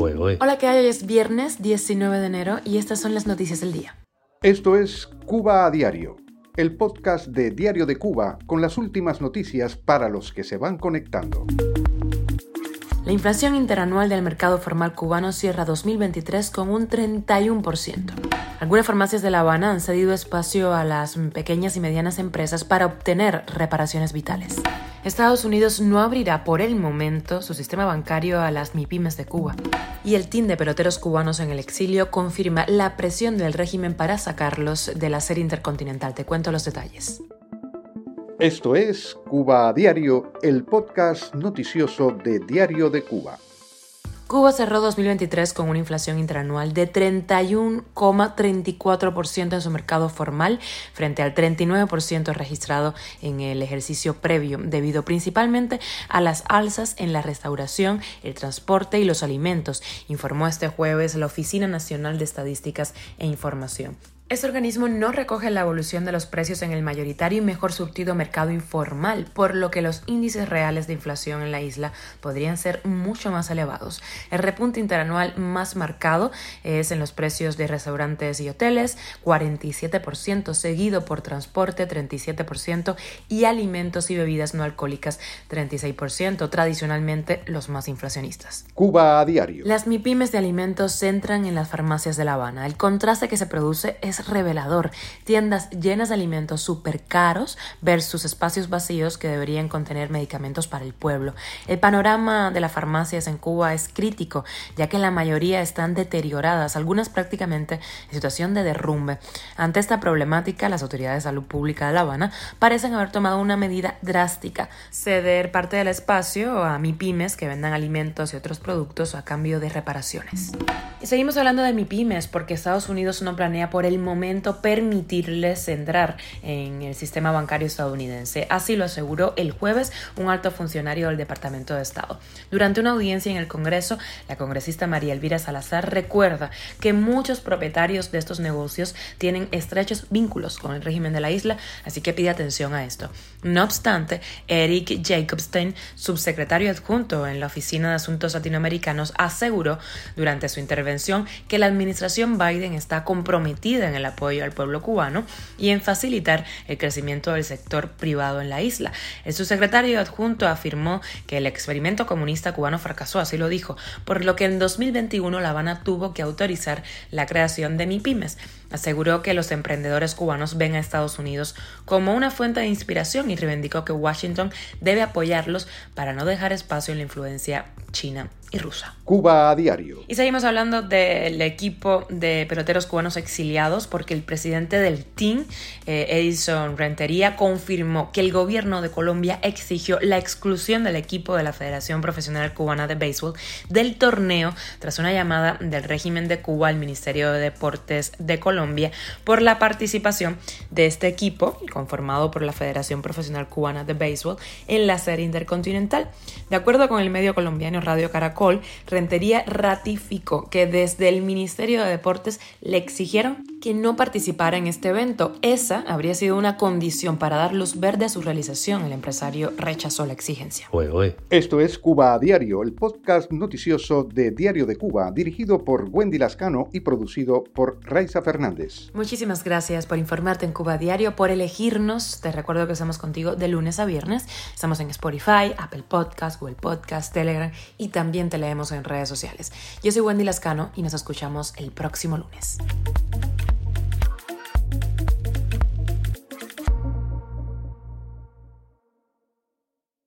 Hola, ¿qué hay? Hoy es viernes 19 de enero y estas son las noticias del día. Esto es Cuba a Diario, el podcast de Diario de Cuba con las últimas noticias para los que se van conectando. La inflación interanual del mercado formal cubano cierra 2023 con un 31%. Algunas farmacias de La Habana han cedido espacio a las pequeñas y medianas empresas para obtener reparaciones vitales. Estados Unidos no abrirá por el momento su sistema bancario a las MIPIMES de Cuba. Y el team de peloteros cubanos en el exilio confirma la presión del régimen para sacarlos de la serie intercontinental. Te cuento los detalles. Esto es Cuba a Diario, el podcast noticioso de Diario de Cuba. Cuba cerró 2023 con una inflación interanual de 31,34% en su mercado formal frente al 39% registrado en el ejercicio previo, debido principalmente a las alzas en la restauración, el transporte y los alimentos, informó este jueves la Oficina Nacional de Estadísticas e Información. Este organismo no recoge la evolución de los precios en el mayoritario y mejor surtido mercado informal, por lo que los índices reales de inflación en la isla podrían ser mucho más elevados. El repunte interanual más marcado es en los precios de restaurantes y hoteles, 47%, seguido por transporte, 37%, y alimentos y bebidas no alcohólicas, 36%, tradicionalmente los más inflacionistas. Cuba a diario. Las MIPIMES de alimentos centran en las farmacias de La Habana. El contraste que se produce es revelador. Tiendas llenas de alimentos súper caros versus espacios vacíos que deberían contener medicamentos para el pueblo. El panorama de las farmacias en Cuba es crítico, ya que la mayoría están deterioradas, algunas prácticamente en situación de derrumbe. Ante esta problemática, las autoridades de salud pública de La Habana parecen haber tomado una medida drástica, ceder parte del espacio a MIPIMES que vendan alimentos y otros productos a cambio de reparaciones. Seguimos hablando de MIPIMES porque Estados Unidos no planea por el momento permitirles entrar en el sistema bancario estadounidense. Así lo aseguró el jueves un alto funcionario del Departamento de Estado. Durante una audiencia en el Congreso, la congresista María Elvira Salazar recuerda que muchos propietarios de estos negocios tienen estrechos vínculos con el régimen de la isla, así que pide atención a esto. No obstante, Eric Jacobstein, subsecretario adjunto en la Oficina de Asuntos Latinoamericanos, aseguró durante su intervención que la administración Biden está comprometida en el apoyo al pueblo cubano y en facilitar el crecimiento del sector privado en la isla. El subsecretario adjunto afirmó que el experimento comunista cubano fracasó, así lo dijo, por lo que en 2021 La Habana tuvo que autorizar la creación de MIPIMES. Aseguró que los emprendedores cubanos ven a Estados Unidos como una fuente de inspiración y reivindicó que Washington debe apoyarlos para no dejar espacio en la influencia china y rusa. Cuba a diario. Y seguimos hablando del equipo de peloteros cubanos exiliados porque el presidente del team, eh, Edison Rentería, confirmó que el gobierno de Colombia exigió la exclusión del equipo de la Federación Profesional Cubana de Béisbol del torneo tras una llamada del régimen de Cuba al Ministerio de Deportes de Colombia por la participación de este equipo, conformado por la Federación Profesional Cubana de Béisbol, en la serie intercontinental. De acuerdo con el medio colombiano Radio Caracol, Rentería ratificó que desde el Ministerio de Deportes le exigieron que no participara en este evento. Esa habría sido una condición para dar luz verde a su realización. El empresario rechazó la exigencia. Esto es Cuba a Diario, el podcast noticioso de Diario de Cuba, dirigido por Wendy Lascano y producido por Raiza Fernández. Muchísimas gracias por informarte en Cuba a Diario, por elegirnos. Te recuerdo que estamos contigo de lunes a viernes. Estamos en Spotify, Apple Podcast, Google Podcast, Telegram y también te leemos en redes sociales. Yo soy Wendy Lascano y nos escuchamos el próximo lunes.